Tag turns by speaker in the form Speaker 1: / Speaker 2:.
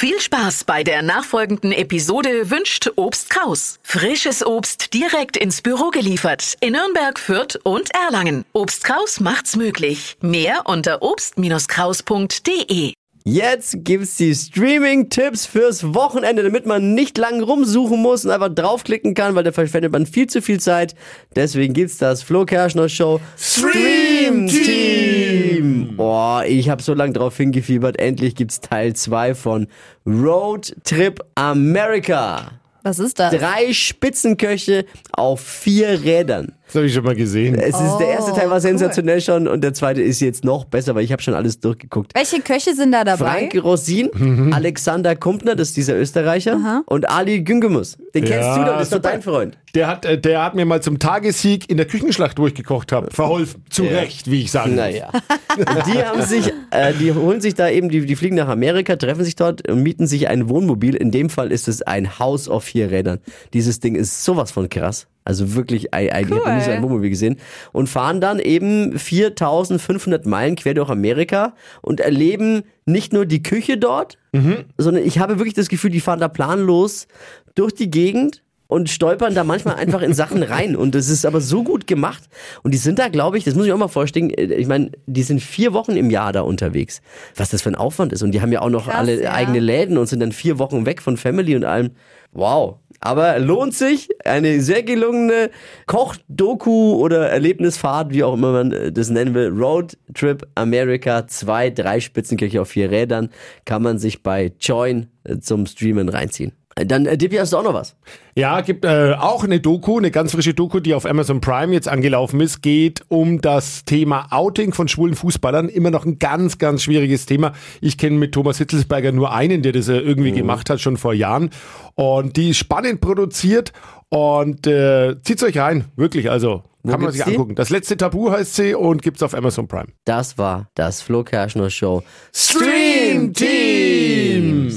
Speaker 1: Viel Spaß bei der nachfolgenden Episode wünscht Obst Kraus. Frisches Obst direkt ins Büro geliefert in Nürnberg, Fürth und Erlangen. Obst Kraus macht's möglich. Mehr unter obst-kraus.de.
Speaker 2: Jetzt gibt's die Streaming-Tipps fürs Wochenende, damit man nicht lang rumsuchen muss und einfach draufklicken kann, weil da verschwendet man viel zu viel Zeit. Deswegen gibt's das Flo Kerschner Show Stream Team. Ich habe so lange drauf hingefiebert. Endlich gibt's Teil 2 von Road Trip America.
Speaker 3: Was ist das?
Speaker 2: Drei Spitzenköche auf vier Rädern.
Speaker 4: Das habe ich schon mal gesehen.
Speaker 2: Es ist, der erste Teil war
Speaker 3: cool.
Speaker 2: sensationell schon und der zweite ist jetzt noch besser, weil ich habe schon alles durchgeguckt.
Speaker 3: Welche Köche sind da dabei?
Speaker 2: Frank Rosin, Alexander Kumpner, das ist dieser Österreicher, und Ali Güngemus. Den kennst
Speaker 4: Ja,
Speaker 2: du doch, das ist doch dein Freund.
Speaker 4: Der hat, äh, der hat mir mal zum Tagessieg in der Küchenschlacht, wo ich gekocht habe, verholfen. Zu Recht, wie ich sagen muss.
Speaker 2: Naja. Die haben sich, äh, die holen sich da eben, die, die fliegen nach Amerika, treffen sich dort und mieten sich ein Wohnmobil. In dem Fall ist es ein Haus auf vier Rädern. Dieses Ding ist sowas von krass. Also wirklich, ein, ein, ich habe noch nie so ein Wohnmobil gesehen. Und fahren dann eben 4500 Meilen quer durch Amerika und erleben nicht nur die Küche dort, sondern ich habe wirklich das Gefühl, die fahren da planlos durch die Gegend und stolpern da manchmal einfach in Sachen rein. Und das ist aber so gut gemacht. Und die sind da, glaube ich, das muss ich auch mal vorstellen, äh, ich meine, die sind vier Wochen im Jahr da unterwegs. Was das für ein Aufwand ist. Und die haben ja auch noch
Speaker 3: Krass,
Speaker 2: alle
Speaker 3: ja.
Speaker 2: eigene Läden und sind dann vier Wochen weg von Family und allem. Wow. Aber lohnt sich. Eine sehr gelungene Koch-Doku oder Erlebnisfahrt, wie auch immer man äh, das nennen will. Road Trip America. Zwei, drei Spitzenkirche auf vier Rädern. Kann man sich bei Join äh, zum Streamen reinziehen. Dann, äh, Dippy, hast du auch noch was?
Speaker 4: Ja, gibt äh, auch eine Doku, eine ganz frische Doku, die auf Amazon Prime jetzt angelaufen ist, geht um das Thema Outing von schwulen Fußballern. Immer noch ein ganz, ganz schwieriges Thema. Ich kenne mit Thomas Hitzelsberger nur einen, der das äh, irgendwie gemacht hat, schon vor Jahren. Und die ist spannend produziert und äh, zieht's euch rein, wirklich. Also
Speaker 2: Wo
Speaker 4: kann man sich
Speaker 2: die?
Speaker 4: angucken. Das letzte Tabu heißt sie und gibt's auf Amazon Prime.
Speaker 2: Das war das Flo Kerschner Show Stream Team.